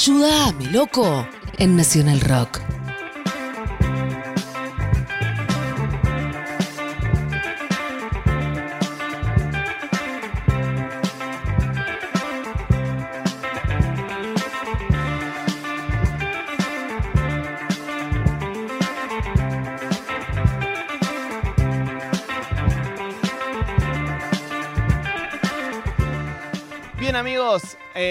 Ayúdame, loco, en Nacional Rock.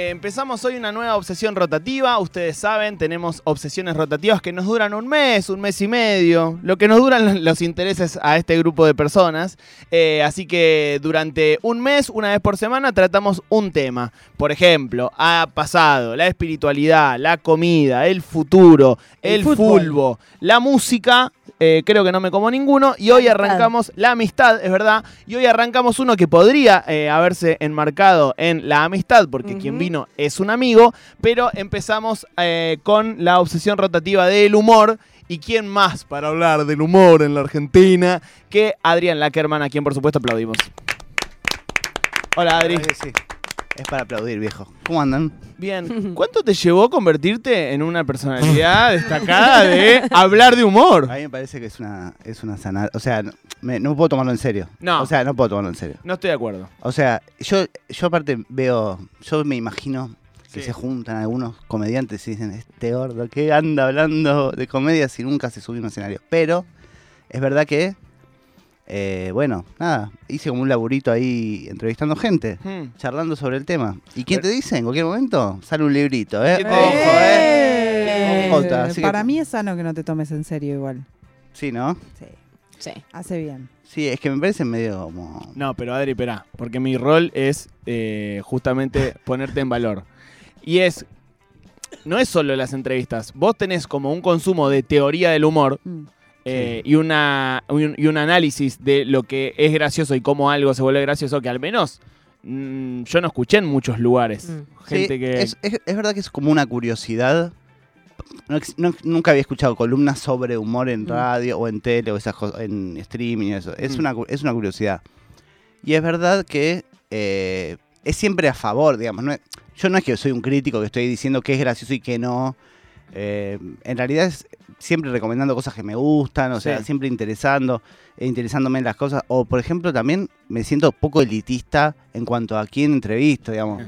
Eh, empezamos hoy una nueva obsesión rotativa. Ustedes saben, tenemos obsesiones rotativas que nos duran un mes, un mes y medio, lo que nos duran los intereses a este grupo de personas. Eh, así que durante un mes, una vez por semana, tratamos un tema. Por ejemplo, ha pasado la espiritualidad, la comida, el futuro, el, El fulbo, la música. eh, creo que no me como ninguno. Y hoy arrancamos la amistad, es verdad. Y hoy arrancamos uno que podría eh, haberse enmarcado en la amistad, porque quien Ujú. Es un amigo. Pero empezamos eh, con la obsesión rotativa del humor. ¿Y quién más para hablar del humor en la Argentina que Adrián Lackerman, a quien por supuesto aplaudimos? Hola Adri. Sí. Es para aplaudir, viejo. ¿Cómo andan? Bien. ¿Cuánto te llevó convertirte en una personalidad destacada de hablar de humor? A mí me parece que es una, es una sana. O sea, no, me- no puedo tomarlo en serio. No. O sea, no puedo tomarlo en serio. No estoy de acuerdo. O sea, yo, yo aparte veo. Yo me imagino que Sí. se juntan algunos comediantes y dicen: Este gordo, ¿qué anda hablando de comedia si nunca se subió a un escenario? Pero es verdad que. Eh, bueno, nada, hice como un laburito ahí entrevistando gente, Hmm. charlando sobre el tema. ¿Y quién te dice? En cualquier momento sale un librito, ¿eh? ¿Qué te Ojo? ¿eh? Eh, que- Para mí es sano que no te tomes en serio igual. Sí, ¿no? Sí, Sí. hace bien. Sí, es que me parece medio como. No, pero Adri, espera, porque mi rol es eh, justamente ponerte en valor. Y es, no es solo las entrevistas, vos tenés como un consumo de teoría del humor Mm. Eh, y, una, un, y un análisis de lo que es gracioso y cómo algo se vuelve gracioso que al menos mm, yo no escuché en muchos lugares. Mm. Gente Sí, que... es, es- es verdad que es como una curiosidad. No ex- no- nunca había escuchado columnas sobre humor en Mm. radio o en tele o esas cosas, en streaming y eso. Es, Mm. una, es una curiosidad. Y es verdad que eh, es siempre a favor, digamos. No es- yo no es que soy un crítico que estoy diciendo que es gracioso y que no. Eh, en realidad es siempre recomendando cosas que me gustan, o sea, siempre interesando, eh, interesándome en las cosas. O, por ejemplo, también me siento poco elitista en cuanto a quién entrevisto, digamos.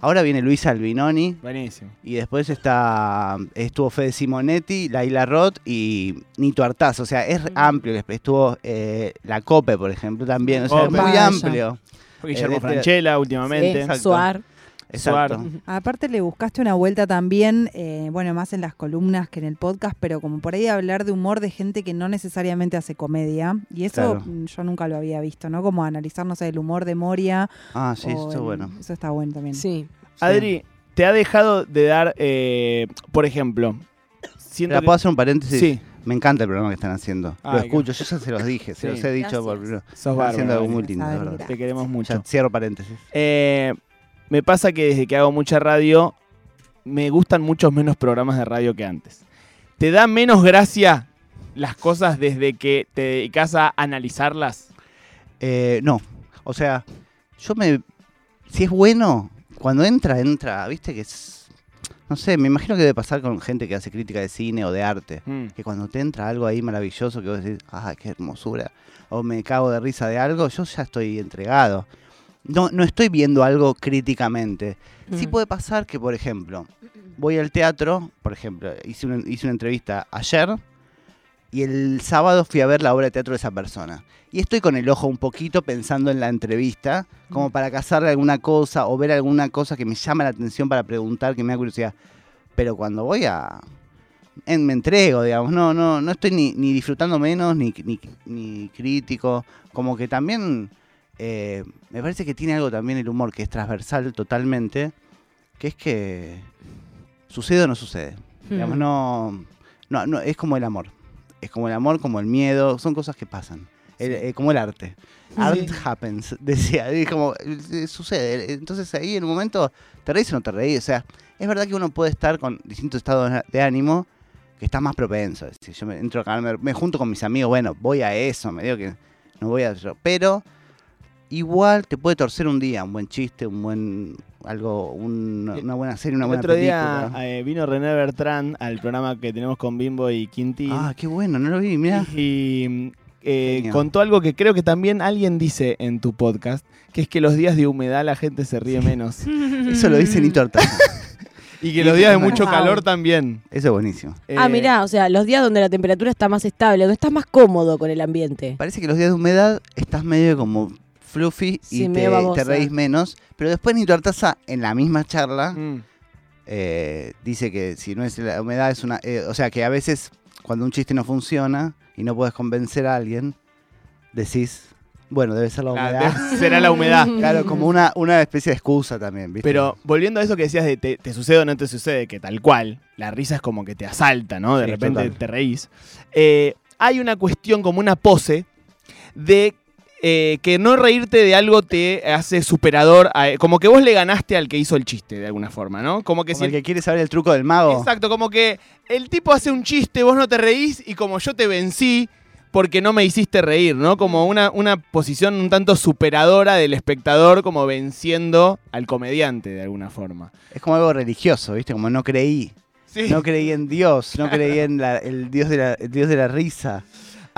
Ahora viene Luisa Albinoni Buenísimo. y después está estuvo Fede Simonetti, Laila Roth y Nito Artaz. O sea, es amplio. Estuvo eh, la Cope, por ejemplo, también. O sea, es muy Vaya. amplio. Guillermo Eh, Franchella últimamente. Sí. Suar. Exacto. Suar. Aparte le buscaste una vuelta también, eh, bueno, más en las columnas que en el podcast, pero como por ahí hablar de humor de gente que no necesariamente hace comedia. Y eso Claro. mm, yo nunca lo había visto, ¿no? Como analizar, no sé, el humor de Moria. Ah, sí, eso está bueno. Eso está bueno también. Sí. Adri, ¿te ha dejado de dar, eh, por ejemplo, siento ¿La que- puedo hacer un paréntesis? Sí, Me encanta el programa que están haciendo. Lo escucho, yo ya se los dije, se los he dicho por sos están bárbaro. haciendo algo muy lindo, de Adri, verdad. Te queremos mucho. Ya cierro paréntesis. Eh, me pasa que desde que hago mucha radio, me gustan muchos menos programas de radio que antes. ¿Te da menos gracia las cosas desde que te dedicas a analizarlas? Eh, no, o sea, yo me... Si es bueno, cuando entra, entra, viste que es... No sé, me imagino que debe pasar con gente que hace crítica de cine o de arte. Mm. Que cuando te entra algo ahí maravilloso que vos decís, ¡ay, qué hermosura! O me cago de risa de algo, yo ya estoy entregado. No, no estoy viendo algo críticamente. Sí puede pasar que, por ejemplo, voy al teatro, por ejemplo, hice una, hice una entrevista ayer y el sábado fui a ver la obra de teatro de esa persona. Y estoy con el ojo un poquito pensando en la entrevista, como para cazarle alguna cosa o ver alguna cosa que me llama la atención para preguntar, que me da curiosidad. Pero cuando voy a... en- me entrego, digamos, no, no, no estoy ni, ni disfrutando menos, ni, ni, ni crítico. Como que también eh, me parece que tiene algo también el humor que es transversal totalmente, que es que sucede o no sucede. Digamos, Mm. no, no, no, es como el amor. Es como el amor, como el miedo, son cosas que pasan. El- eh, como el arte. Art happens, decía. Es como, eh, sucede. Entonces ahí en un momento, ¿te reís o no te reís? O sea, es verdad que uno puede estar con distintos estados de ánimo que está más propenso. Si yo me entro acá, me, me junto con mis amigos, bueno, voy a eso, me digo que no voy a... Pero igual te puede torcer un día, un buen chiste, un buen algo, un- una buena serie, una El buena otro día película. eh, vino René Bertrán al programa que tenemos con Bimbo y Quintín. Ah, qué bueno, no lo vi, mira. Y eh, contó algo que creo que también alguien dice en tu podcast, que es que los días de humedad la gente se ríe menos. Eso lo dice Nito y que los días de mucho calor también. Eso es buenísimo. Ah, Eh, mirá, o sea, los días donde la temperatura está más estable, donde estás más cómodo con el ambiente. Parece que los días de humedad estás medio como fluffy Sí, y te, reís menos. Pero después Nito Artaza, en la misma charla, mm, eh, dice que si no es la humedad es una... eh, o sea, que a veces cuando un chiste no funciona y no puedes convencer a alguien, decís, bueno, debe ser la claro, humedad. será la humedad. Claro, como una, una especie de excusa también, ¿viste? Pero volviendo a eso que decías de te, te sucede o no te sucede, que tal cual, la risa es como que te asalta, ¿no? De Sí, repente total. te reís. Eh, hay una cuestión como una pose de eh, que no reírte de algo te hace superador, a- como que vos le ganaste al que hizo el chiste, de alguna forma, ¿no? Como que Como si el que quiere saber el truco del mago. Exacto, como que el tipo hace un chiste, vos no te reís y como yo te vencí porque no me hiciste reír, ¿no? Como una, una posición un tanto superadora del espectador, como venciendo al comediante de alguna forma. Es como algo religioso, ¿viste? Como no creí. Sí. No creí en Dios, no creí en la- el, dios de la, el dios de la risa.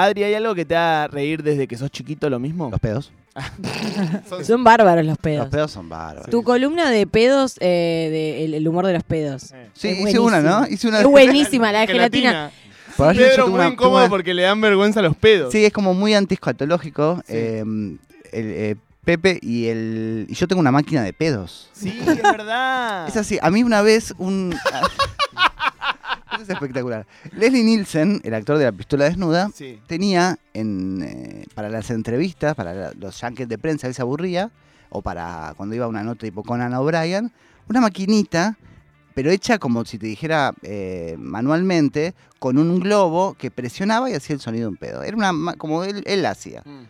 Adri, ¿hay algo que te haga reír desde que sos chiquito lo mismo? Los pedos. Son- Son bárbaros los Los pedos. pedos son bárbaros. Tu columna de pedos, eh, de el, el humor de los pedos. Eh. Sí, Es hice una, ¿no? Hice una Es buenísima, la de gelatina. Pedro muy una- incómodo una- porque le dan vergüenza los pedos. Sí, es como muy antiescatológico. Sí. eh, el, eh, Pepe y el. Y yo tengo una máquina de pedos. Sí, es verdad. Es así, a mí una vez un. Es espectacular. Leslie Nielsen, el actor de la pistola desnuda, Sí. tenía en, eh, para las entrevistas, para la- los junkets de prensa, él se aburría, o para cuando iba a una nota tipo con Ana O'Brien, una maquinita, pero hecha como si te dijera eh, manualmente, con un globo que presionaba y hacía el sonido de un pedo. Era una como él, él la hacía. Mm.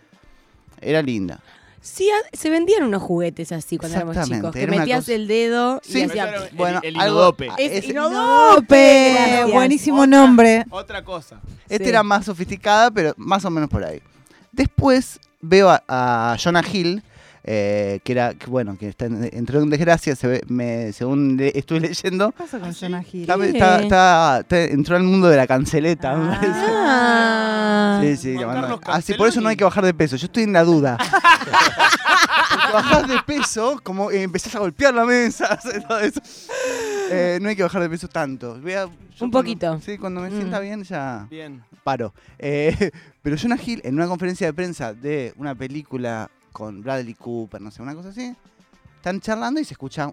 Era linda. Sí, a- se vendían unos juguetes así cuando éramos Exactamente, chicos. Que era una metías cosa- el dedo Sí, y Pero hacía... ese era el- Bueno, el algo- inodope. Es ese- inodope. Gracias. Buenísimo Otra- nombre. Otra cosa. Este Sí. era más sofisticada, pero más o menos por ahí. Después veo a, a Jonah Hill, eh, que era, que bueno, que está en, entró en desgracia, se ve- me- según le- estuve leyendo. ¿Qué pasa con Jonah Hill? Está- Sí. está- está- está- entró al mundo de la canceleta. me Ah. parece. Ah. Sí, sí, Carlos Ah, sí, por eso no hay que bajar de peso. Yo estoy en la duda. Porque bajás de peso, como eh, empezás a golpear la mesa, hacer todo eso. Eh, no hay que bajar de peso tanto. Voy a- yo cuando- poquito. Sí, cuando me Mm. sienta bien ya Bien. paro. Eh, pero Jonah Hill, en una conferencia de prensa de una película con Bradley Cooper, no sé, una cosa así, están charlando y se escucha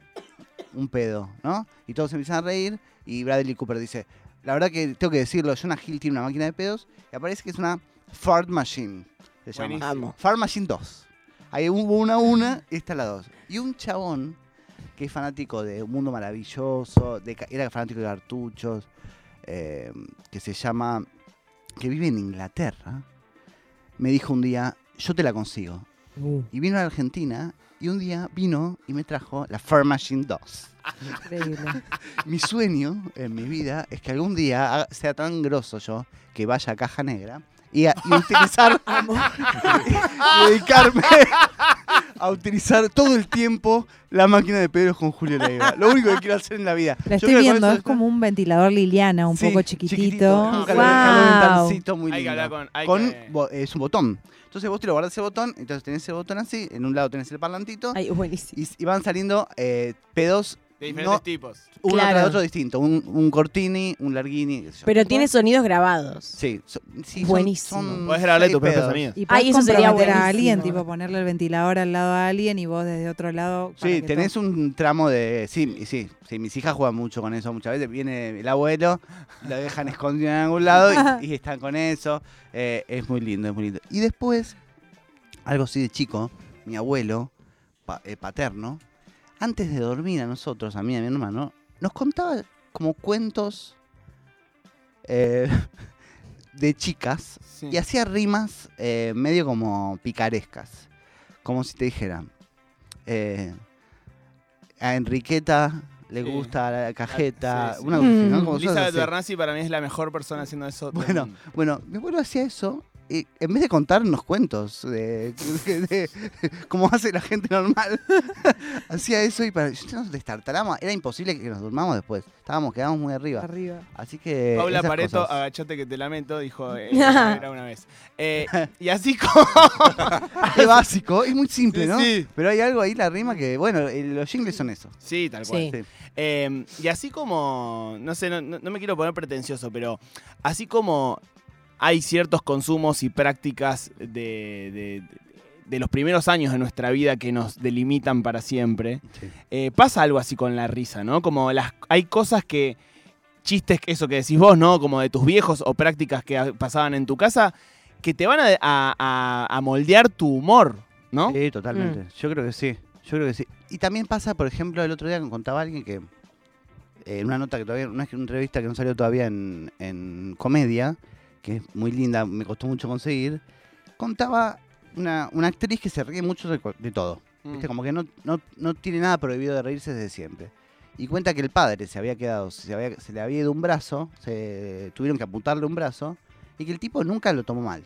un pedo, ¿no? Y todos se empiezan a reír y Bradley Cooper dice, la verdad que tengo que decirlo, Jonah Hill tiene una máquina de pedos y aparece que es una fart machine. Se llama. Amo. Fart Machine 2. Ahí hubo una una y esta la dos. Y un chabón que es fanático de Un Mundo Maravilloso, de, era fanático de cartuchos, eh, que se llama, que vive en Inglaterra, me dijo un día, yo te la consigo. Uh. Y vino a la Argentina y un día vino y me trajo la Fart Machine 2. Increíble. Mi sueño en mi vida es que algún día sea tan grosso yo que vaya a Caja Negra y, a- y utilizar y dedicarme a utilizar todo el tiempo la máquina de pedos con Julio Leiva. Lo único que quiero hacer en la vida. La estoy viendo, es como un ventilador Liliana, un Sí, poco chiquitito. Un Wow. calor- calorentancito muy Hay que lindo. hablar con. hay Con que- es un botón. Entonces vos te lo guardás ese botón, entonces tenés ese botón así, en un lado tenés el parlantito Ay, buenísimo. y, y van saliendo eh, pedos de diferentes no- tipos. uno Claro. tras otro distinto. Un, un cortini, un yo. Pero tiene sonidos grabados. Sí, so- sí, Buenísimo. son Podés grabarle tus propios pedos. sonidos. Y Ay, podés eso sería a alguien, tipo ponerle el ventilador al lado a alguien y vos desde otro lado. Sí, tenés todo- un tramo de. Sí, sí, sí, mis hijas juegan mucho con eso muchas veces. Viene el abuelo, lo dejan escondido en algún lado y, y están con eso. Eh, es muy lindo, es muy lindo. Y después, algo así de chico, mi abuelo pa- eh, paterno, antes de dormir a nosotros, a mí y a mi hermano, nos contaba como cuentos eh, de chicas Sí. y hacía rimas eh, medio como picarescas. Como si te dijeran. eh, a Enriqueta le Sí. gusta la cajeta. Sí, sí. Una ¿no? Como Elizabeth para mí es la mejor persona haciendo eso. Bueno, bueno, mi abuelo hacía eso en vez de contarnos cuentos de, de- de- como hace la gente normal, hacía eso y para yo nos destartalamos. Era imposible que nos durmamos después. Estábamos, quedábamos muy arriba. Arriba. Así que. Paula Pareto, cosas. agachate que te lamento, dijo eh, era una vez. Eh, y así como. Es básico, es muy simple, Sí, ¿no? sí. Pero hay algo ahí, la rima, que, bueno, los jingles son eso. Sí, tal cual. Sí. Sí. Eh, y así como, no sé, no me quiero poner pretencioso, pero así como hay ciertos consumos y prácticas de, de- de los primeros años de nuestra vida que nos delimitan para siempre, Sí. eh, pasa algo así con la risa, ¿no? Como las, hay cosas que, chistes, que eso que decís vos, ¿no? Como de tus viejos o prácticas que pasaban en tu casa, que te van a, a- a- a moldear tu humor, ¿no? Sí, totalmente. Mm. Yo creo que sí. Yo creo que sí. Y también pasa, por ejemplo, el otro día que contaba alguien que eh, en una nota que todavía, una entrevista que no salió todavía en, en comedia, que es muy linda, me costó mucho conseguir, contaba una, una actriz que se ríe mucho de, de todo. Mm. ¿Viste? Como que no, no, no tiene nada prohibido de reírse desde siempre. Y cuenta que el padre se había quedado, se, había- se le había ido un brazo, se tuvieron que apuntarle un brazo, y que el tipo nunca lo tomó mal.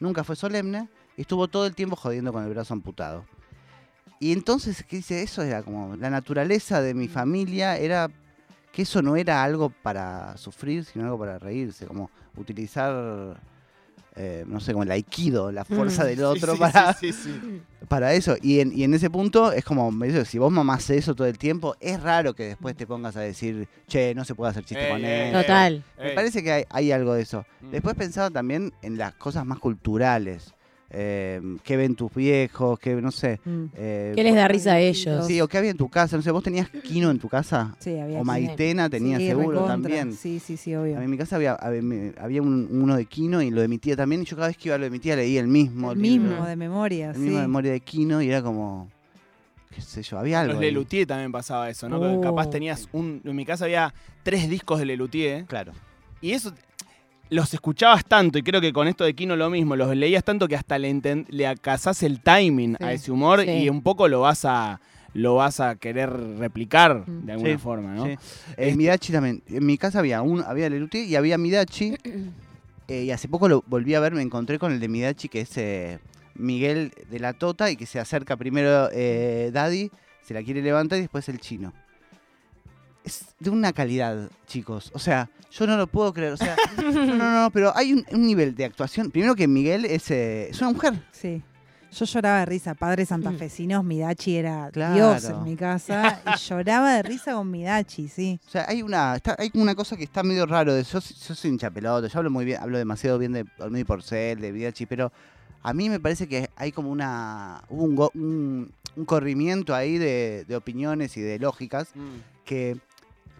Nunca fue solemne, y estuvo todo el tiempo jodiendo con el brazo amputado. Y entonces, ¿qué dice? Eso era como la naturaleza de mi familia, era que eso no era algo para sufrir, sino algo para reírse, como utilizar, eh, no sé, como el aikido, la fuerza Mm. del Sí, otro sí, para, sí, sí, sí. para eso. Y en, y en ese punto es como, me dice, si vos mamás eso todo el tiempo, es raro que después te pongas a decir, che, no se puede hacer chiste Ey, con ey, él. Total. Me parece que hay, hay algo de eso. Mm. Después pensaba también en las cosas más culturales. Eh, ¿Qué ven tus viejos? ¿Qué, no sé? Mm. eh, ¿Qué les da risa a ellos? Sí, o qué había en tu casa. No sé, ¿vos tenías Kino en tu casa? Sí, había O Maitena tenía Sí, seguro recontra. también. Sí, sí, sí, A obvio. mí en mi casa había, había, me- había un- uno de Kino y lo de mi tía también. Y yo cada vez que iba a lo de mi tía leía el mismo. El libro, mismo, de memoria, el sí. mismo de memoria de Kino y era como, qué sé yo, había algo. Los. Lelutier también pasaba eso, ¿no? Oh. Capaz tenías un. En mi casa había tres discos de Lelutier. Claro. Y eso los escuchabas tanto, y creo que con esto de Kino lo mismo, los leías tanto que hasta le, enten- le acasás el timing Sí. a ese humor Sí. y un poco lo vas a lo vas a querer replicar Mm. de alguna Sí, forma, ¿no? Sí. Este- En Midachi también. En mi casa había un, había Lelutier y había Midachi. eh, y hace poco lo volví a ver, me encontré con el de Midachi, que es eh, Miguel de la Tota, y que se acerca primero eh, Daddy, se la quiere levantar y después el chino. Es de una calidad, chicos. O sea, yo no lo puedo creer. O sea, no, no, no, pero hay un, un nivel de actuación. Primero que Miguel es, eh, es una mujer. Sí. Yo lloraba de risa. Padres santafesinos, Midachi era Claro. Dios en mi casa. Y lloraba de risa con Midachi, sí. O sea, hay una, está- hay una cosa que está medio raro. De, yo, yo soy un chapeloto, yo hablo muy bien, hablo demasiado bien de y Porcel, de Vidachi, pero a mí me parece que hay como una. hubo un, go- un, un corrimiento ahí de, de opiniones y de lógicas Mm. que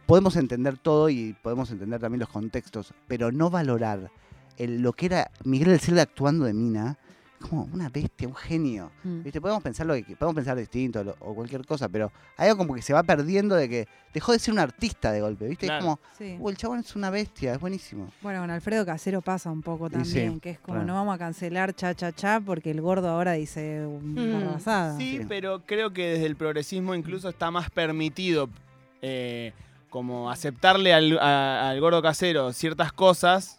podemos entender todo y podemos entender también los contextos, pero no valorar el, lo que era Miguel del Cel actuando de Mina. Como una bestia, un genio. Mm. ¿Viste? Podemos pensar lo que podemos pensar distinto lo- o cualquier cosa, pero hay algo como que se va perdiendo de que dejó de ser un artista de golpe, ¿viste? Claro. Es como, Sí. "Uh, el chabón es una bestia, es buenísimo. Bueno, con Alfredo Casero pasa un poco también, sí, que es como claro. no vamos a cancelar cha cha cha porque el gordo ahora dice una Mm. Sí. pero creo que desde el progresismo incluso está más permitido eh, como aceptarle al, a- al gordo casero ciertas cosas,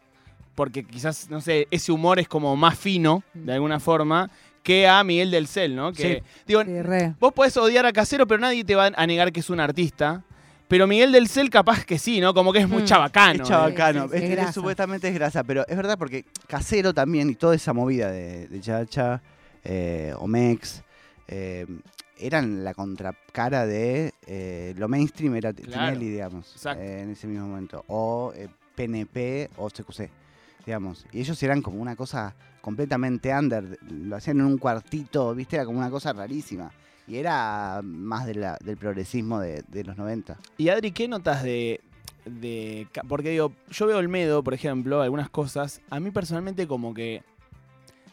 porque quizás, no sé, ese humor es como más fino, de alguna forma, que a Miguel del Cel, ¿no? Que, digo, Sí, re. vos podés odiar a Casero, pero nadie te va a negar que es un artista. Pero Miguel del Cel capaz que sí, ¿no? Como que es muy Mm. chabacano. es chabacano, sí, sí, es, es es- grasa. supuestamente es grasa, pero es verdad porque Casero también y toda esa movida de, de Chacha, eh, Omex, eh, eran la contracara de eh, lo mainstream era Claro, Tinelli, digamos, exacto. eh, en ese mismo momento, o eh, PNP o CQC, digamos. Y ellos eran como una cosa completamente under, lo hacían en un cuartito, ¿viste? Era como una cosa rarísima. Y era más de la- del progresismo de, de los 90. Y Adri, ¿qué notas de, de Porque digo, yo veo Olmedo, por ejemplo, algunas cosas, a mí personalmente como que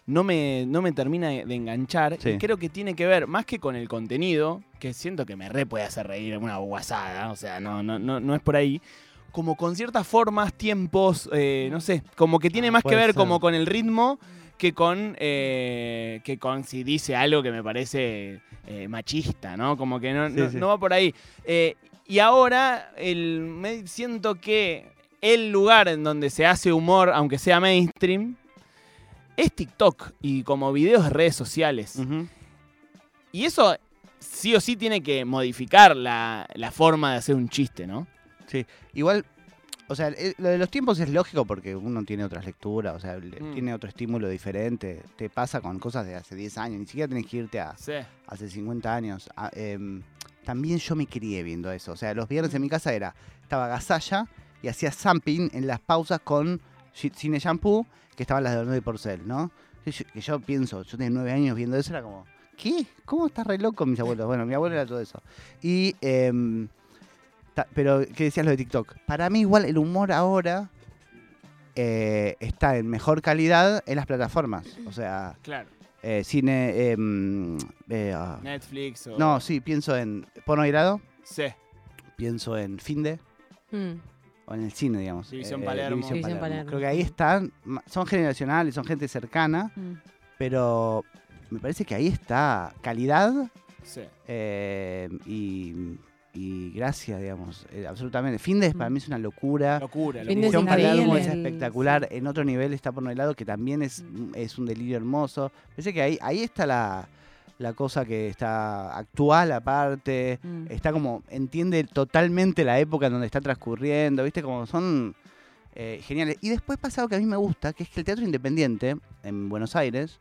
no me, no me termina de enganchar. Sí. Y creo que tiene que ver más que con el contenido, que siento que me re puede hacer reír una guasada, o sea, no, no, no, no es por ahí. Como con ciertas formas, tiempos, eh, no sé, como que tiene Ah, más que ver ser. como con el ritmo que con, eh, que con si dice algo que me parece eh, machista, ¿no? Como que no, Sí, no- sí. no va por ahí. Eh, y ahora el, me siento que el lugar en donde se hace humor, aunque sea mainstream, es TikTok y como videos de redes sociales. Y eso sí o sí tiene que modificar la, la forma de hacer un chiste, ¿no? Igual, o sea, el- lo de los tiempos es lógico porque uno tiene otras lecturas, o sea, Mm. tiene otro estímulo diferente. Te pasa con cosas de hace 10 años, ni siquiera tenés que irte a Sí. hace 50 años. Ah, em, también yo me crié viendo eso. O sea, los viernes en mi casa era, estaba Gasalla y hacía zamping en las pausas con Cine Shampoo, que estaban las de Horno de Porcel, ¿no? Que yo, que yo pienso, yo tenía nueve años viendo eso, era como, ¿qué? ¿Cómo estás re loco mis abuelos? Bueno, mi abuelo era todo eso. Y, em, ta- pero, ¿qué decías lo de TikTok? Para mí igual el humor ahora eh, está en mejor calidad en las plataformas. O sea, Claro. eh, cine... em, eh, ah, Netflix o... no, sí, pienso en Porno Grado, Sí. pienso en Finde, Mm. O en el cine, digamos. División Palermo. División División Palermo. Palermo. Creo que ahí están, son generacionales, son gente cercana, Mm. pero me parece que ahí está calidad Sí. eh, y, y gracia, digamos, eh, absolutamente. Finde para mí es una locura. Locura. Fin de locura. División. Palermo es el- espectacular. En otro nivel está Porno Helado, que también es, Mm. es un delirio hermoso. Parece que ahí, ahí está la, la cosa que está actual aparte. Mm. Está como, entiende totalmente la época en donde está transcurriendo, ¿viste? Como son eh, geniales. Y después pasa algo que a mí me gusta, que es que el teatro independiente en Buenos Aires,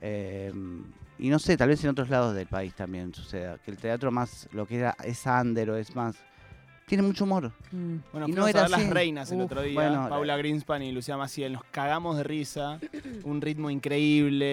eh, y no sé, tal vez en otros lados del país también suceda, que el teatro más, lo que era, es under o es más, tiene mucho humor. Mm. Bueno, Y fuimos no a era ver Las. Reinas el Uf, otro día. bueno, Paula Greenspan y Lucía Maciel. Nos cagamos de risa. Un ritmo increíble.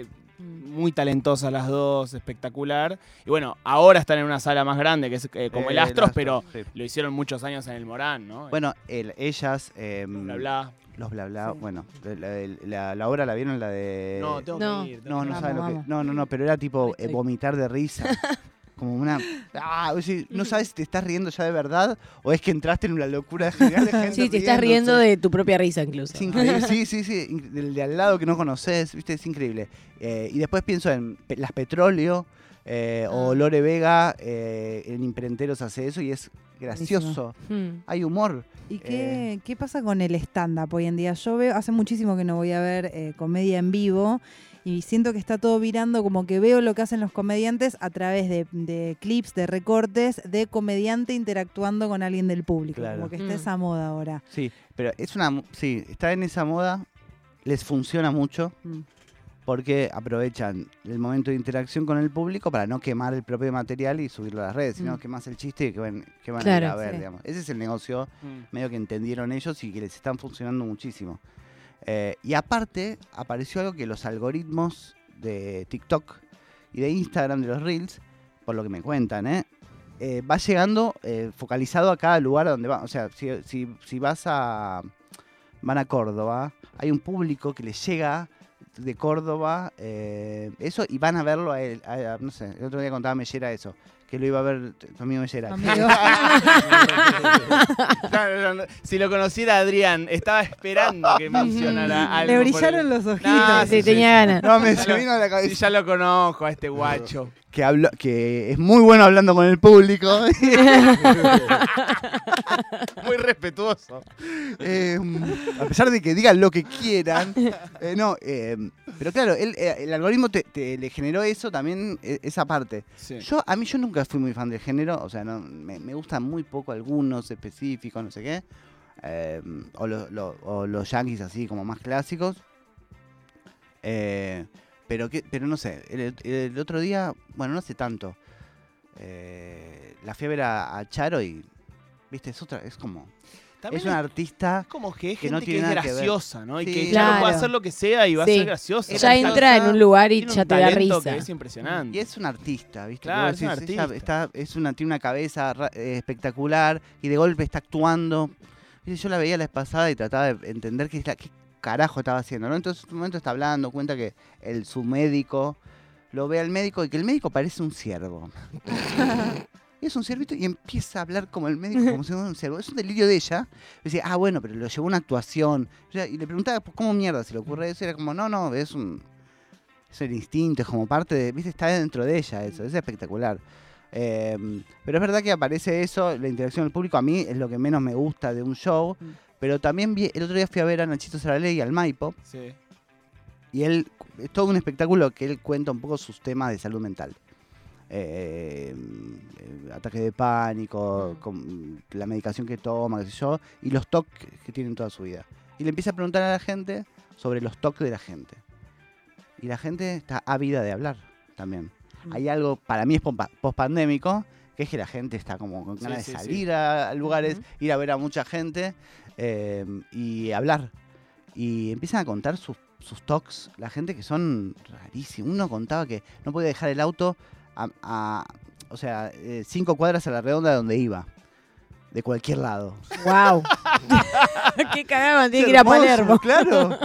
eh. Muy talentosas las dos. Espectacular. Y bueno, ahora están en una sala más grande que es eh, como el Astros, Astros, pero sí. lo hicieron muchos años en el Morán, ¿no? Bueno, el- ellas, eh, bla, bla. los bla bla, Sí. bueno, la, la- la obra la vieron, la de... No, tengo No. que ir. tengo No, que no saben lo que. No, no, no, pero era tipo eh, vomitar de risa. Como una. Ah, o sea, no sabes si te estás riendo ya de verdad o es que entraste en una locura genial de gente. Sí, te estás riendo de tu propia risa incluso. Es increíble, sí, sí, sí. Del de al lado que no conoces, viste, es increíble. Eh, y después pienso en Las Petróleo eh, o Ah. Lore Vega, eh, en Imprenteros hace eso y es gracioso. Mm. Hay humor. ¿Y qué, qué pasa con el stand-up hoy en día? Yo veo, hace muchísimo que no voy a ver eh, comedia en vivo y siento que está todo virando, como que veo lo que hacen los comediantes a través de, de clips, de recortes, de comediante interactuando con alguien del público. Claro. Como que está Mm. esa moda ahora. Sí, pero es una. Sí, está en esa moda, les funciona mucho. Mm. porque aprovechan el momento de interacción con el público para no quemar el propio material y subirlo a las redes, sino Mm. que más el chiste que van, que van a ir a ver, sí. digamos. Ese es el negocio Mm. medio que entendieron ellos y que les están funcionando muchísimo. Eh, y aparte, apareció algo que los algoritmos de TikTok y de Instagram, de los Reels, por lo que me cuentan, ¿eh? eh, va llegando eh, focalizado a cada lugar donde va. O sea, si, si- vas a. van a Córdoba, hay un público que les llega de Córdoba eso y van a verlo a él. a- no sé, el otro día contaba Mellera eso, que lo iba a ver tu amigo no, no, si lo conociera Adrián, estaba esperando que mencionara algo. Le brillaron el- los ojitos. No, Sí, sí, tenía ganas. No, me vino a la Sí, cabeza. ya lo conozco a este guacho. Que, habló, que es muy bueno hablando con el público. Muy respetuoso. Eh, a pesar de que digan lo que quieran. eh, no, eh, pero claro, él, el algoritmo te, te- le generó eso también, eh, esa parte. Sí. Yo, a mí yo nunca fui muy fan del género, o sea, no, me, me gustan muy poco algunos específicos, no sé qué. o, lo- lo- o los yankees así como más clásicos. Eh, pero, que, pero no sé, el, el otro día, bueno, no hace tanto, eh, la fiebre a, a Charo y, viste, es otra, es como, También es una artista como que es que gente no que, tiene es nada que ver. graciosa, ¿no? Y Sí. que ya no Claro. puede hacer lo que sea y va Sí. a ser graciosa. Ya entra en un lugar y ya te da risa. que es impresionante. Y es un artista, ¿viste? Claro, es un decís, ella artista. está- es una, tiene una cabeza eh, espectacular y de golpe está actuando. Yo la veía la vez pasada y trataba de entender qué, es la- qué carajo estaba haciendo, ¿no? Entonces en un momento está hablando, cuenta que el, su médico lo ve al médico y que el médico parece un ciervo. Y es un ciervito y empieza a hablar como el médico, como si fuera un ciervo. Es un delirio de ella. Y decía, ah, bueno, pero lo llevó una actuación. Y le preguntaba, "Pues, ¿cómo mierda se le ocurre eso? Y era como, no, no, es un, es el instinto, es como parte de, viste, está dentro de ella eso, es espectacular. Eh, pero es verdad que aparece eso, la interacción del público, a mí es lo que menos me gusta de un show, Mm. Pero también vi, el otro día fui a ver a Nachito Saraley al Maipo, Sí. y él, es todo un espectáculo que él cuenta un poco sus temas de salud mental. Eh, eh, ataque de pánico, con la medicación que toma, qué sé yo, y los TOC que tiene en toda su vida. Y le empieza a preguntar a la gente sobre los TOC de la gente. Y la gente está ávida de hablar también. Hay algo, para mí es post pandémico, que es que la gente está como con Sí, ganas sí, de sí. salir a, a lugares, Ujú. ir a ver a mucha gente eh, y hablar. Y empiezan a contar sus, sus talks, la gente que son rarísimos. Uno contaba que no podía dejar el auto a, a- o sea, eh, cinco cuadras a la redonda de donde iba. De cualquier lado. Wow. Qué cagada tiene que ir a Palermo. Claro.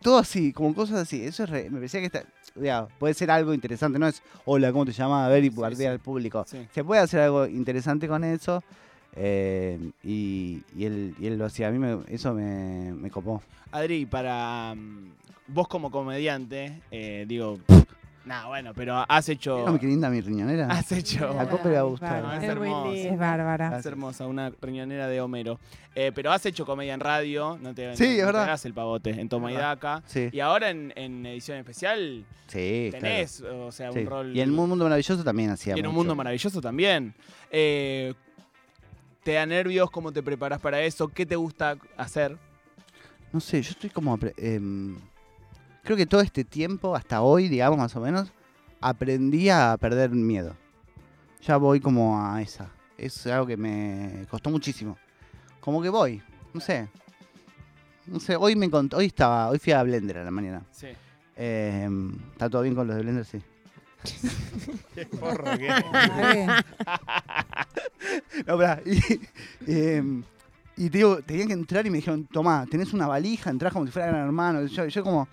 Todo así, como cosas así. Eso es re- me parecía que está, puede ser algo interesante. No es, hola, ¿cómo te llamas? A ver y Sí, guardear sí. al público. Sí. Se puede hacer algo interesante con eso. Eh, y, y él, y él lo hacía. A mí me- eso me, me copó. Adri, para mm, vos como comediante, eh, digo, nada, bueno, pero has hecho... ¿Vieron qué linda mi riñonera? Has hecho... A Cope le va a Ay, gustar. No, es lindo. Es bárbara. Es hermosa, una riñonera de Homero. Eh, pero has hecho comedia en radio, no te, Sí, no- es no te verdad. hagas el pavote, en Toma y. Daca. Sí, Y ahora en, en edición especial sí, claro. tenés, o sea, Sí. un rol... Y en Un Mundo Maravilloso también hacía y en un mundo maravilloso también. Eh, ¿Te da nervios? ¿Cómo te preparas para eso? ¿Qué te gusta hacer? No sé, yo estoy como... em, creo que todo este tiempo, hasta hoy, digamos, más o menos, aprendí a perder miedo. Ya voy como a esa. Es algo que me costó muchísimo. Como que voy, no sé. No sé, hoy me encont- hoy estaba, hoy fui a Blender a la mañana. Sí. Em, ¿Está todo bien con los de Blender? Sí. Qué porro que Re. No, pará, y, em, y te digo, tenían que entrar y me dijeron, tomá, tenés una valija, entrás como si fuera gran hermano. Y Yo, yo como,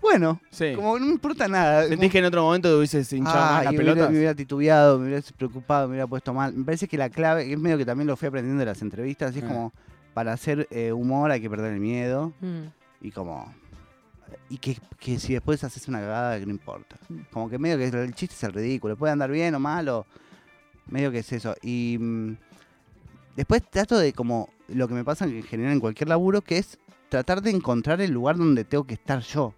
bueno, Sí. como no me importa nada. ¿Sentís que en otro momento te hubieses hinchado más Ay, las me, hubiera, pelotas? me hubiera titubeado, me hubiera preocupado, me hubiera puesto mal. Me parece que la clave, es medio que también lo fui aprendiendo de las entrevistas, y es Ah. como, para hacer eh, humor hay que perder el miedo, Mm. y como... Y que, que si después haces una cagada, que no importa. Como que medio que el chiste es el ridículo. Puede andar bien o mal, o medio que es eso. Y mm, después trato de como lo que me pasa en general en cualquier laburo, que es tratar de encontrar el lugar donde tengo que estar yo.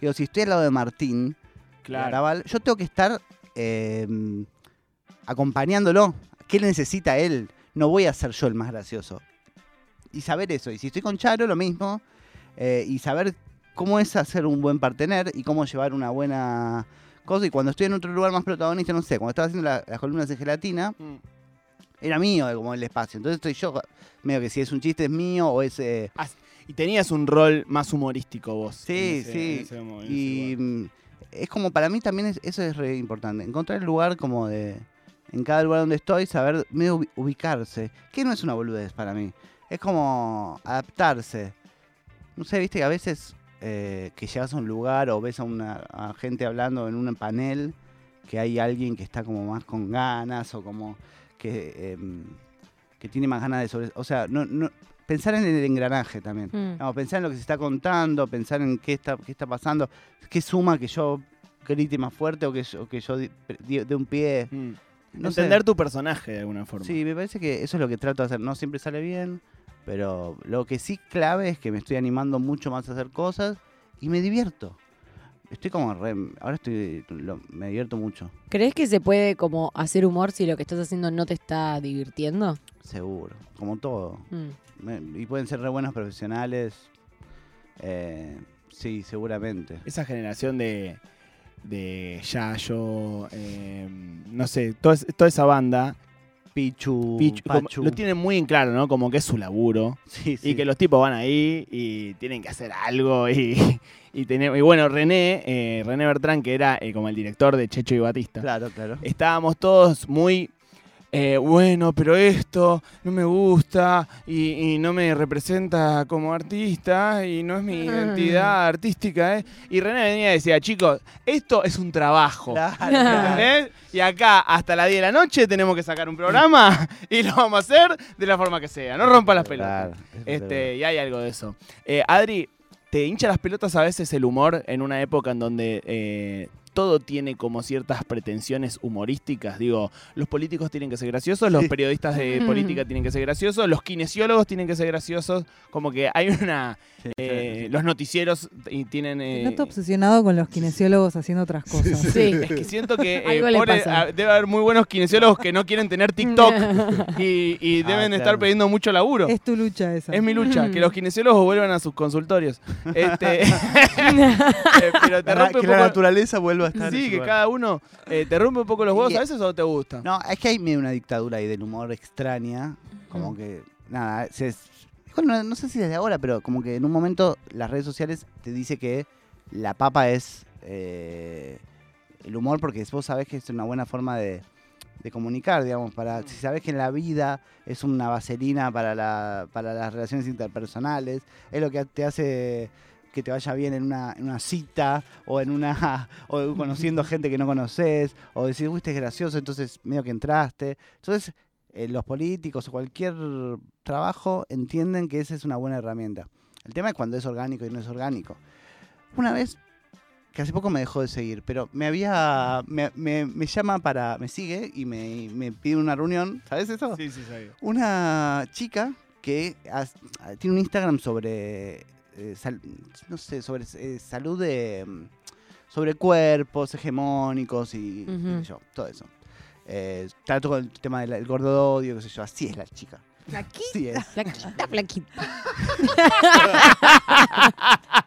Digo, si estoy al lado de Martín, Claro. Garabal, yo tengo que estar eh, acompañándolo. ¿Qué necesita él? No voy a ser yo el más gracioso. Y saber eso. Y si estoy con Charo, lo mismo. eh, y saber cómo es hacer un buen partener y cómo llevar una buena cosa. Y cuando estoy en otro lugar más protagonista, no sé, cuando estaba haciendo la- las columnas de gelatina, Mm. era mío eh, como el espacio. Entonces estoy yo, medio que si es un chiste es mío o es... eh, Y tenías un rol más humorístico vos. Sí, ese- sí. ese ese Y mm, es como para mí también es- eso es re importante. Encontrar el lugar como de. En cada lugar donde estoy, saber medio ubi- ubicarse. Que no es una boludez para mí. Es como adaptarse. No sé, viste que a veces eh, que llegas a un lugar o ves a una a gente hablando en un panel que hay alguien que está como más con ganas o como que, em, que tiene más ganas de sobre. O sea, no, no, pensar en el engranaje también. Mm. No, pensar en lo que se está contando, pensar en qué está, qué está pasando, qué suma que yo grite más fuerte o que yo, que yo dé un pie. Mm. No sé. Entender tu personaje de alguna forma. Sí, me parece que eso es lo que trato de hacer. No siempre sale bien, pero lo que sí clave es que me estoy animando mucho más a hacer cosas y me divierto. Estoy como re, ahora estoy lo- me divierto mucho, ¿Crees que se puede como hacer humor si lo que estás haciendo no te está divirtiendo? seguro, como todo. Mm. Me- y pueden ser re buenos profesionales. eh, sí, seguramente. Esa generación de, de Yayo, eh, no sé, toda, toda esa banda, Pichu, Pichu, Pachu. lo tienen muy en claro, ¿no? Como que es su laburo. Sí, Y sí. que los tipos van ahí y tienen que hacer algo. Y, y, tener- y bueno, René, eh, René Bertrán, que era eh, como el director de Checho y Batista, Claro, claro. estábamos todos muy. Eh, bueno, pero esto no me gusta y, y no me representa como artista y no es mi Mm. identidad artística. ¿eh? Y René venía y decía, chicos, esto es un trabajo. Claro. Y acá hasta las 10 de la noche tenemos que sacar un programa y lo vamos a hacer de la forma que sea. No rompa las pelotas. Claro, Este, y hay algo de eso. Eh, Adri, ¿te hincha las pelotas a veces el humor en una época en donde eh, todo tiene como ciertas pretensiones humorísticas. Digo, los políticos tienen que ser graciosos, los periodistas de política tienen que ser graciosos, los kinesiólogos tienen que ser graciosos. Como que hay una. eh, los noticieros y tienen. eh, No está obsesionado con los kinesiólogos haciendo otras cosas. Sí. es que siento que eh, Algo le pobre, pasa. ah, debe haber muy buenos kinesiólogos que no quieren tener TikTok y, y Ah, deben estar claro. pidiendo mucho laburo. Es tu lucha esa. Es mi lucha, que los kinesiólogos vuelvan a sus consultorios. Este, eh, pero te La- rompe que un la naturaleza vuelva a estar. en Sí, que cada uno eh, te rompe un poco los huevos Y- a veces o te gusta. No, es que hay medio una dictadura ahí del humor extraña. Como Mm. que, nada, se, bueno, no, no sé si desde ahora, pero como que en un momento las redes sociales te dice que la papa es eh, el humor, porque vos sabés que es una buena forma de, de comunicar, digamos, para si sabés que en la vida es una vaselina para, la, para las relaciones interpersonales, es lo que te hace que te vaya bien en una, en una cita o en una o conociendo gente que no conoces o decir, uy, este es gracioso, entonces medio que entraste. Entonces, eh, los políticos o cualquier trabajo entienden que esa es una buena herramienta. El tema es cuando es orgánico y no es orgánico. Una vez, que hace poco me dejó de seguir, pero me había, me, me- me llama para, me sigue y me, me pide una reunión, ¿sabes eso? Sí, sí, sabía. Una chica que has- tiene un Instagram sobre, eh, sal- no sé, sobre eh, salud de, mm, sobre cuerpos hegemónicos y qué sé Ujú. yo, todo eso. Eh, está todo el tema del el gordo odio, qué sé yo, así es la chica. Flaquita, Así es. flaquita, flaquita.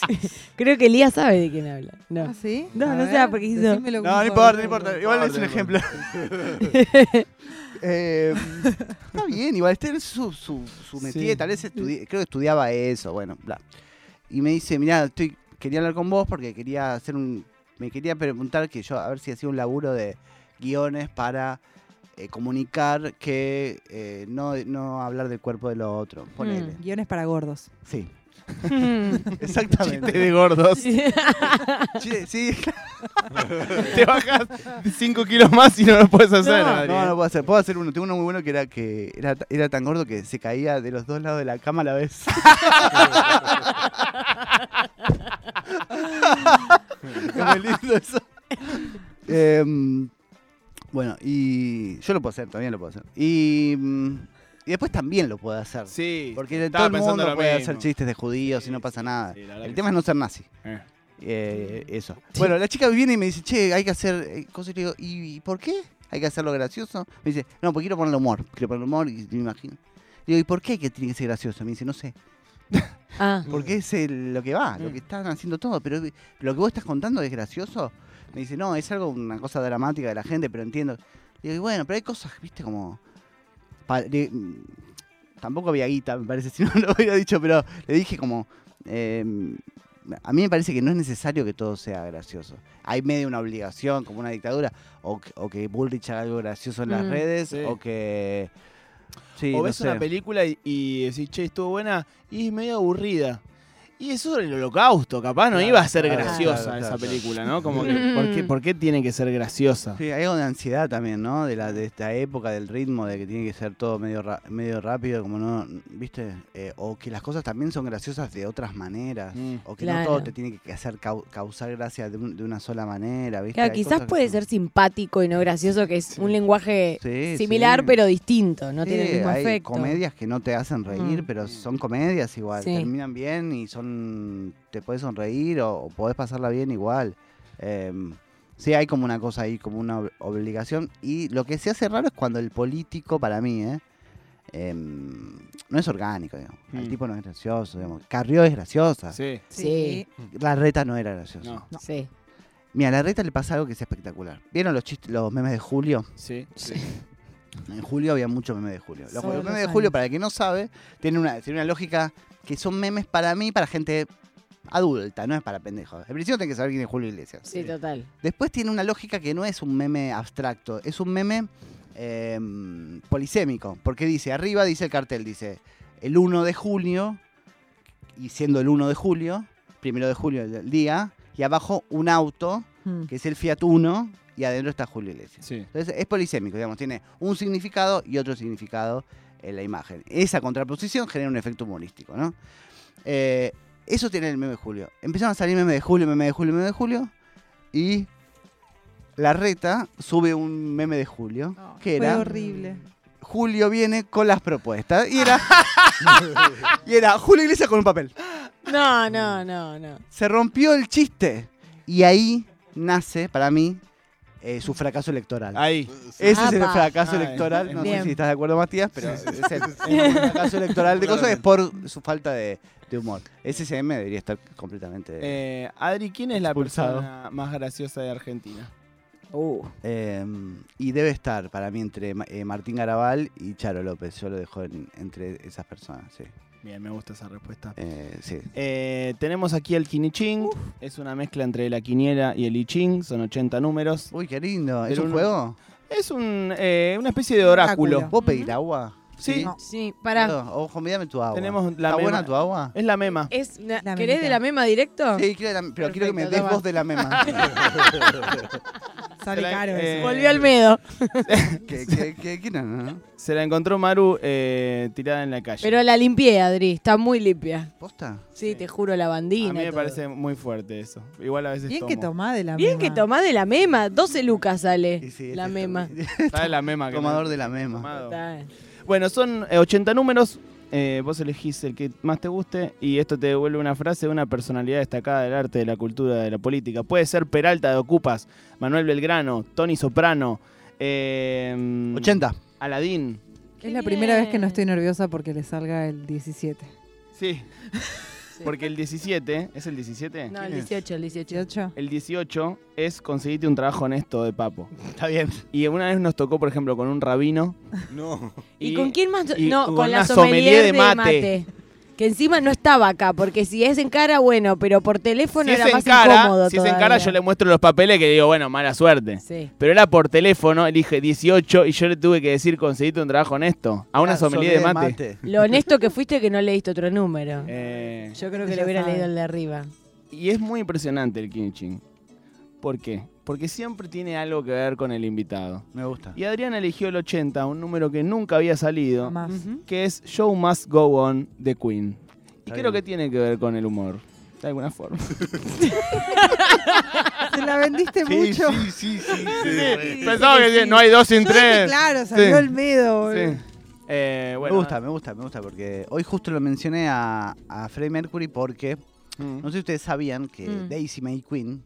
Creo que Elías sabe de quién habla. No. ¿Ah, sí? No, A no ver, sé, porque hizo- No, no importa, no importa. Igual es un ejemplo. Eh, está bien, igual este es su, su, su métier, Sí. tal vez estudi- creo que estudiaba eso, bueno, bla. Y me dice, mira, estoy, quería hablar con vos porque quería hacer un, me quería preguntar que yo, a ver si hacía un laburo de guiones para eh, comunicar que eh, no, no hablar del cuerpo del otro, ponele. Mm. Guiones para gordos. Sí, Chiste exactamente. de gordos. Sí, sí, Te bajas 5 kilos más y no lo puedes hacer. No, Adri. no, no puedo hacer. Puedo hacer uno. Tengo uno muy bueno que era que era, era tan gordo que se caía de los dos lados de la cama a la vez. Es muy lindo eso. Em, bueno, y yo lo puedo hacer, también lo puedo hacer. Y, mm, y después también lo puedo hacer. Sí. Porque todo el mundo puede mismo. hacer chistes de judíos Sí, y no pasa nada. sí, el tema sí. es no ser nazi. Eh. Eh, eso. Bueno, la chica viene y me dice, che, hay que hacer eh, cosas. Y le digo, ¿y, por qué? ¿Hay que hacerlo gracioso? Me dice, no, porque quiero ponerle humor. Quiero ponerle humor y me imagino. Le digo, ¿y por qué hay que tiene que ser gracioso? Me dice, no sé. Ah, Porque es el- lo que va, Mm. lo que están haciendo todo. Pero lo que vos estás contando es gracioso. Me dice, no, es algo, una cosa dramática de la gente, pero entiendo. Le digo, y bueno, pero hay cosas, viste, como. Pa- le- mm, tampoco había guita, me parece, si no lo hubiera dicho, pero le dije como. eh, a mí me parece que no es necesario que todo sea gracioso. Hay medio una obligación, como una dictadura, o, que- o que Bullrich haga algo gracioso en las Mm, redes, sí. o que. Sí, o no ves sé. una película y, y decís, che, estuvo buena y es medio aburrida. Y es sobre el holocausto, capaz no Claro, iba a ser claro, graciosa claro, esa claro. película, ¿no? Como que, ¿por qué, por qué tiene que ser graciosa? Sí, hay algo de ansiedad también, ¿no? De, la, de esta época, del ritmo, de que tiene que ser todo medio, ra- medio rápido, como no, ¿viste? Eh, o que las cosas también son graciosas de otras maneras. Mm. O que no todo te tiene que hacer cau- causar gracia de, un- de una sola manera, ¿viste? claro, Hay quizás puede son- ser simpático y no gracioso, que es un lenguaje Sí, similar sí. pero distinto, no Sí, tiene el mismo hay efecto. comedias que no te hacen reír, Mm. pero son comedias igual. Sí. Terminan bien y son te puedes sonreír o, o podés pasarla bien igual. Em, sí, hay como una cosa ahí, como una ob- obligación. Y lo que se hace raro es cuando el político, para mí, ¿eh? em, no es orgánico, digamos. El Mm. tipo no es gracioso, digamos. Carrió es graciosa. Sí, Sí. La reta no era graciosa. no, Sí. Mira, a la reta le pasa algo que es espectacular. ¿Vieron los chistes, los memes de Julio? sí, sí. En julio había muchos memes de Julio. Los, memes de Julio, para el que no sabe, tienen una, tienen una lógica que son memes para mí, para gente adulta, no es para pendejos. En principio tenés que saber quién es Julio Iglesias. Sí, total. Después tiene una lógica que no es un meme abstracto, es un meme eh, polisémico. Porque dice, arriba dice el cartel, dice, el 1 de julio, y siendo el 1 de julio, primero de julio el día, y abajo un auto, Mm. que es el Fiat Uno, y adentro está Julio Iglesias. sí. Entonces es polisémico, digamos, tiene un significado y otro significado en la imagen. Esa contraposición genera un efecto humorístico, ¿no? Eh, eso tiene el meme de Julio. Empezaron a salir meme de Julio, meme de Julio, meme de Julio. y la reta sube un meme de Julio, que Fue era horrible. Julio viene con las propuestas. Y era, y era Julio Iglesias con un papel. No, no, no, no. Se rompió el chiste. Y ahí nace, para mí, eh, su fracaso electoral. Ahí. Ese es el Apa. fracaso Ah, electoral. No sé si estás de acuerdo, Matías, pero es el, el fracaso electoral de cosas es por su falta de, de humor. Ese CM debería estar completamente. Eh, Adri, ¿quién es la Expulsado. persona más graciosa de Argentina? Uh. eh, y debe estar para mí entre eh, Martín Garabal y Charo López. Yo lo dejo en- entre esas personas, sí. Bien, me gusta esa respuesta. Eh, sí. Eh, tenemos aquí el Kiniching. Es una mezcla entre la quiniela y el I Ching. Son 80 números. Uy, qué lindo. ¿Es Pero un juego? Es un, eh, una especie de oráculo. ¿Puedo pedir agua? Sí, No. Sí, pará. Perdón, Ojo, dame tu agua. tenemos la ¿Está mema. buena tu agua? Es la mema. Es La ¿Querés memita. de la mema directo? Sí, quiero la- pero quiero que me des voz de la mema. Sale la- caro eh, eso. Volvió al medo. ¿Qué, qué, qué, qué no, no? Se la encontró Maru eh, tirada en la calle. Pero la limpié, Adri. Está muy limpia. ¿Posta? Sí, Sí. te juro, la bandina. a mí me todo. parece muy fuerte eso. Igual a veces Bien tomo. que tomá de la Bien mema. que tomás de la mema. 12 lucas sale sí, la este- mema. ¿Sabes la mema Tomador de la mema. tomado? Está. Bueno, son eh, 80 números. Eh, vos elegís el que más te guste y esto te devuelve una frase de una personalidad destacada del arte, de la cultura, de la política. Puede ser Peralta de Ocupas, Manuel Belgrano, Tony Soprano, eh, 80. Aladín. Qué Es la primera vez que no estoy nerviosa porque le salga el 17. Sí, Sí. porque el 17, ¿es el 17? No, el ¿Quién es? 18, el 18. 18. El 18 es conseguirte un trabajo honesto de papo. Está bien. Y una vez nos tocó, por ejemplo, con un rabino. No. ¿Y, con quién más? y no, con con, la sommelier, sommelier de de mate. Que encima no estaba acá, porque si es en cara, bueno, pero por teléfono Si es era en más cara, incómodo si es en cara, yo le muestro los papeles que digo, bueno, mala suerte. Sí. Pero era por teléfono, elige 18 y yo le tuve que decir, conseguiste un trabajo honesto. A una Ah, sommelier de mate. Lo honesto que fuiste que no leíste otro número. Eh, Yo creo que le hubiera sabe. leído el de arriba. y es muy impresionante el Kinichin. ¿Por qué? Porque siempre tiene algo que ver con el invitado. Me gusta. Y Adrián eligió el 80, un número que nunca había salido, Más. Que es Show Must Go On de Queen. Y Está creo bien. que tiene que ver con el humor. De alguna forma. Te la vendiste mucho. sí, sí, sí. Pensaba que sí. no hay dos sin Yo dije, tres. claro, salió Sí. el medo. boludo. Sí. Eh, bueno, me gusta, me gusta, me gusta, porque hoy justo lo mencioné a, a Freddie Mercury porque Mm. no sé si ustedes sabían que Mm. Daisy May Queen,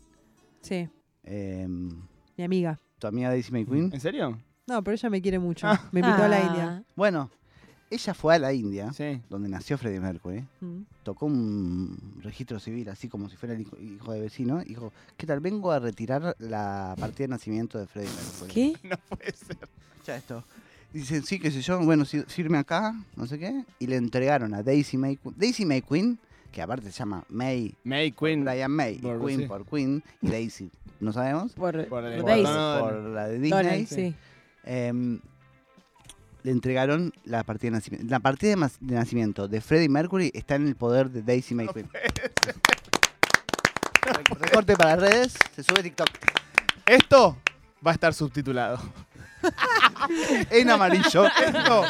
Sí, eh, mi amiga. tu amiga Daisy May Queen, ¿En serio? No, pero ella me quiere mucho. Ah. Me invitó a la Ah. India. bueno, ella fue a la India, Sí. donde nació Freddie Mercury, Mm. tocó un registro civil, así como si fuera el hijo, hijo de vecino, y dijo, ¿qué tal? Vengo a retirar la partida de nacimiento de Freddie Mercury. ¿Qué? No puede ser. Esto. Dicen, sí, qué sé yo, bueno, firme acá, no sé qué, y le entregaron a Daisy May Queen, Daisy May Queen, que aparte se llama May, May Queen. Brian May, y Por- Queen sí. por Queen, y Daisy, no sabemos, Por, Por el- por Daisy. La de Disney, Donald, sí. em, le entregaron la partida de nacimiento. La partida de, nacimiento de Freddie Mercury está en el poder de Daisy May Queen. Recorte para redes, se sube TikTok. Esto va a estar subtitulado. En amarillo,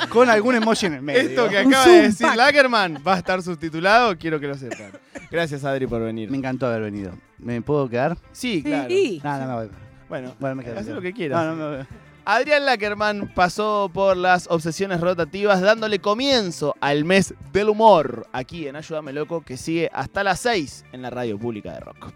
con algún emoji en el medio. Esto que acaba de decir pack. Lackerman va a estar subtitulado, quiero que lo sepan. Gracias Adri por venir. Me encantó haber venido. ¿Me puedo quedar? Sí, claro. Sí. No, no me voy. Bueno, Bueno, me quedo. haz lo que quieras. No, no me voy. Adrián Lackerman pasó por las obsesiones rotativas dándole comienzo al mes del humor aquí en Ayúdame Loco que sigue hasta las 6 en la radio pública de rock.